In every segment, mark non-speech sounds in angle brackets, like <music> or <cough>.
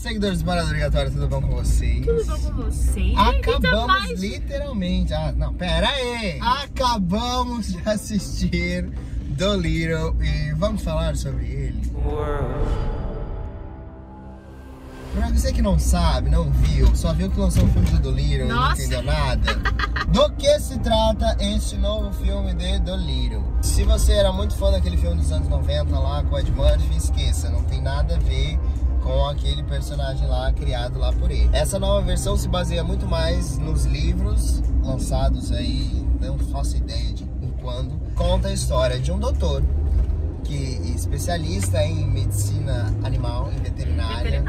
seguidores do Parada Obrigatória, tudo bom com vocês? Tudo bom com vocês? Acabamos mais... literalmente. Ah, não, pera aí! Acabamos de assistir The Little e vamos falar sobre ele. Pra você que não sabe, não viu, só viu que lançou o filme do The Little e não entendeu nada, do que se trata este novo filme de The Little? Se você era muito fã daquele filme dos anos 90 lá com Ed Murphy, esqueça, não aquele personagem lá criado lá por ele. Essa nova versão se baseia muito mais nos livros lançados aí, não faço ideia de quando, conta a história de um doutor que é especialista em medicina animal e veterinária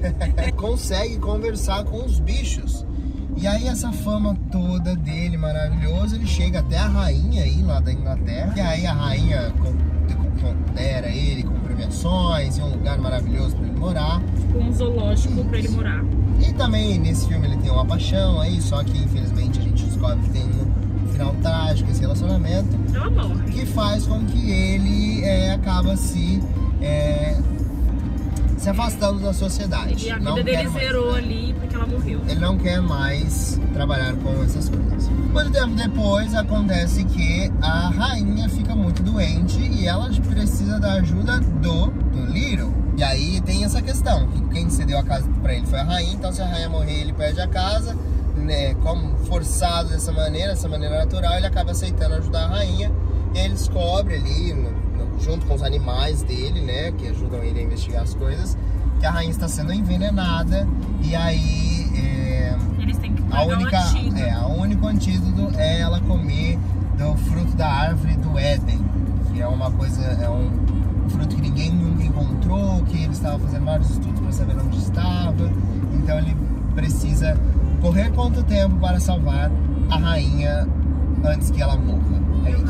<laughs> consegue conversar com os bichos. E aí essa fama toda dele maravilhoso, ele chega até a rainha aí lá da Inglaterra. E aí a rainha ele premiações e um lugar maravilhoso para ele morar. Com um zoológico pra ele morar. E também nesse filme ele tem uma paixão aí, só que infelizmente a gente descobre que tem um final trágico esse relacionamento É um amor. que faz com que ele é, acaba se é, se afastando da sociedade. E a Não vida dele mais, zerou né? ali porque ela morreu. Ele não quer mais trabalhar com essas coisas. Muito tempo depois acontece que a rainha fica muito doente e ela precisa da ajuda do, do Little. E aí tem essa questão, que quem cedeu a casa pra ele foi a rainha, então se a rainha morrer ele perde a casa, né, como forçado dessa maneira, dessa maneira natural, ele acaba aceitando ajudar a rainha descobre ali, no- no- junto com os animais dele, né, que ajudam ele a investigar as coisas, que a rainha está sendo envenenada e aí é, Eles têm que a única, o antídoto. é, a único antídoto é ela comer do fruto da árvore do Éden, que é uma coisa, é um fruto que ninguém nunca encontrou, que ele estava fazendo vários estudos para saber onde estava, então ele precisa correr quanto tempo para salvar a rainha antes que ela morra.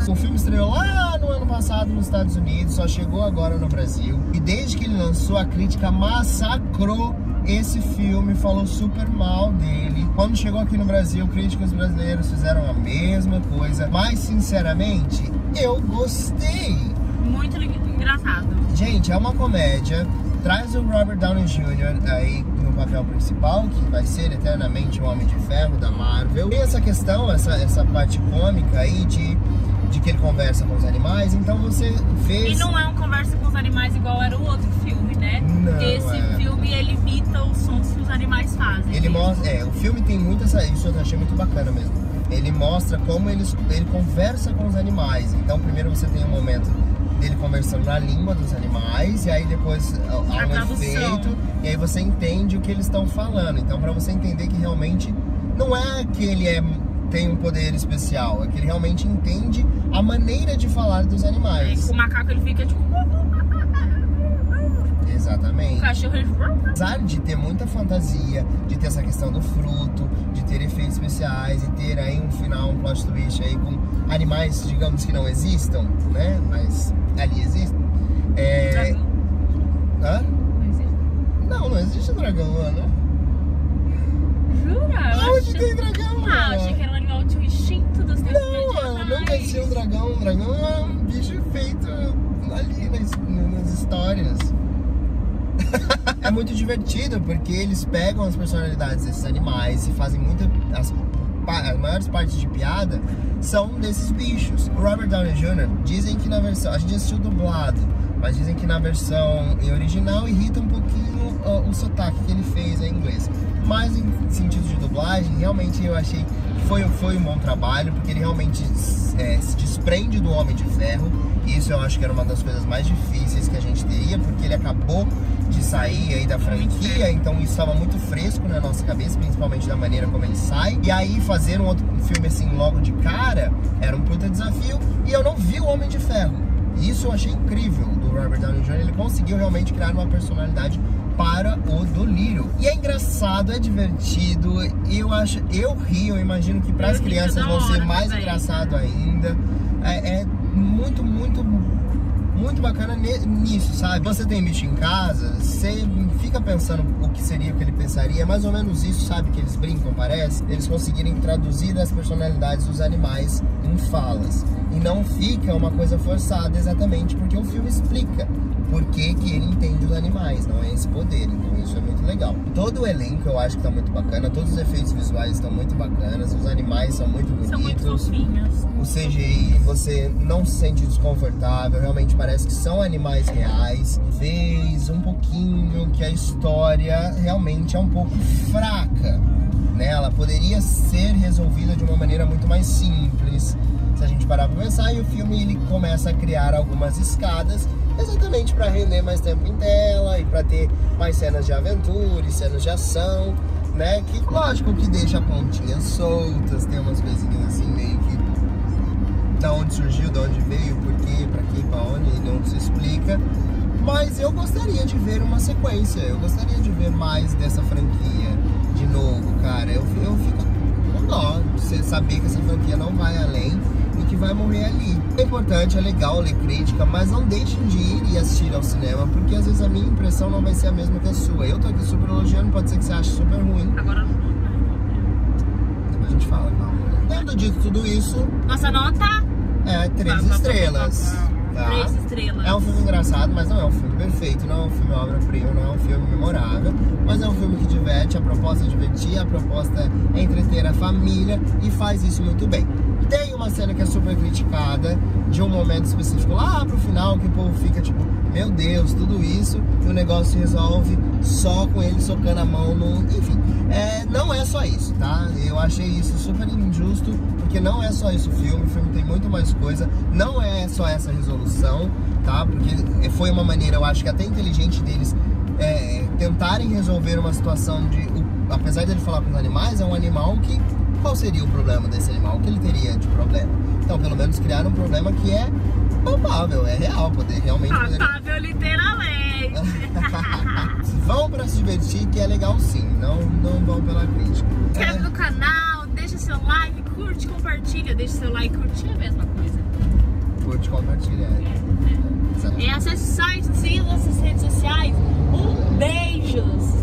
O filme estreou lá no ano passado nos Estados Unidos, só chegou agora no Brasil. E desde que ele lançou, a crítica massacrou esse filme, falou super mal dele. Quando chegou aqui no Brasil, críticos brasileiros fizeram a mesma coisa. Mas, sinceramente, eu gostei. Muito engraçado. Gente, é uma comédia. Traz o Robert Downey Jr. aí no papel principal, que vai ser eternamente o Homem de Ferro da Marvel. Tem essa questão, essa, essa parte cômica aí de, de que ele conversa com os animais. Então você vê. E não é um conversa com os animais igual era o outro filme, né? Não, Esse é. filme ele imita os sons que os animais fazem. Ele mostra, é, o filme tem muito essa, isso eu achei muito bacana mesmo. Ele mostra como eles, ele conversa com os animais. Então, primeiro você tem um momento dele conversando na língua dos animais e aí depois há há um efeito e aí você entende o que eles estão falando. Então, para você entender que realmente não é que ele é tem um poder especial, é que ele realmente entende a maneira de falar dos animais. o macaco ele fica tipo. Exatamente. O cachorro ele. Apesar de ter muita fantasia, de ter essa questão do fruto, de ter efeitos especiais e ter aí um final, um plot twist aí com animais, digamos que não existam, né? Mas ali existem. É... Hã? Não existe. Não, não existe dragão, Ana. Jura? Onde achei- tem dragão, Ah, achei que era de um instinto dos tempos Não, medievais. nunca existiu um dragão. Um dragão é um bicho feito ali nas, nas histórias. <laughs> é muito divertido porque eles pegam as personalidades desses animais e fazem muita. As, as maiores partes de piada são desses bichos. O Robert Downey Jr. dizem que na versão. A gente assistiu dublado, mas dizem que na versão original irrita um pouquinho ó, o sotaque que ele fez em inglês. Mas em sentido de dublagem, realmente eu achei foi, foi um bom trabalho, porque ele realmente é, se desprende do Homem de Ferro. E isso eu acho que era uma das coisas mais difíceis que a gente teria, porque ele acabou de sair aí da franquia, então isso estava muito fresco na nossa cabeça, principalmente da maneira como ele sai. E aí fazer um outro filme assim logo de cara era um puta desafio. E eu não vi o Homem de Ferro. E Isso eu achei incrível Robert Downey Jr. Ele conseguiu realmente criar uma personalidade para o do Little. E é engraçado, é divertido. Eu acho, eu rio, eu imagino que para as crianças vão ser mais também. engraçado ainda. É, é muito, muito muito bacana nisso, sabe? Você tem bicho em casa, você fica pensando o que seria o que ele pensaria, é mais ou menos isso, sabe? Que eles brincam, parece. Eles conseguirem traduzir as personalidades dos animais em falas. E não fica uma coisa forçada exatamente porque o filme explica por que, ele entende os animais, não é esse poder. Então isso é muito legal. Todo o elenco eu acho que tá muito bacana, todos os efeitos visuais estão muito bacanas, os animais são muito bonitos. São muito fofinhos. O CGI você não se sente desconfortável, realmente parece que são animais reais. Vês um pouquinho que a história realmente é um pouco fraca. Né? Ela poderia ser resolvida de uma maneira muito mais simples. A gente parar pra pensar, e o filme ele começa a criar algumas escadas exatamente para render mais tempo em tela e para ter mais cenas de aventura e cenas de ação, né? Que lógico que deixa pontinhas soltas, tem umas coisinhas assim meio que da onde surgiu, da onde veio, por quê, pra quê, pra onde, não se explica. Mas eu gostaria de ver uma sequência, eu gostaria de ver mais dessa franquia de novo, cara. Eu, eu fico com dó de saber que essa franquia não vai vai morrer ali. É importante, é legal ler crítica, mas não deixem de ir e assistir ao cinema, porque às vezes a minha impressão não vai ser a mesma que a sua. Eu tô aqui super elogiando, pode ser que você ache super ruim. Agora, Depois a gente fala, calma. Tendo dito tudo isso, nossa nota? é três estrelas. Tá? Três estrelas. É um filme engraçado, mas não é um filme perfeito, não é um filme obra-prima, não é um filme memorável, mas é um filme que diverte, a proposta é divertir, a proposta é entreter a família e faz isso muito bem. Tem uma cena que é super criticada, de um momento específico lá pro final, que o povo fica tipo, meu Deus, tudo isso, e o negócio se resolve só com ele socando a mão no. Enfim, é, não é só isso, tá? Eu achei isso super injusto, porque não é só isso o filme, o filme tem muito mais coisa, não é só essa resolução, tá? Porque foi uma maneira, eu acho que até inteligente deles é, tentarem resolver uma situação de. o- apesar de ele falar com os animais, é um animal que. Qual seria o problema desse animal? O que ele teria de problema? Então, pelo menos criaram um problema que é palpável, é real, poder realmente. poder- Palpável, literalmente. <laughs> Vão pra se divertir, que é legal sim, não, não vão pela crítica. Inscreve É, no canal, deixa seu like, curte, compartilha. Deixa seu like, curtir é a mesma coisa. curte, compartilha. é. E acesse o site, siga nossas redes sociais. Um beijos.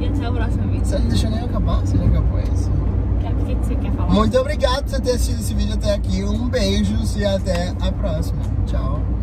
E até o próximo vídeo. Você não deixou nem acabar? Você já acabou isso? Que você quer falar? Muito obrigado por ter assistido esse vídeo até aqui. Um beijo e até a próxima. Tchau.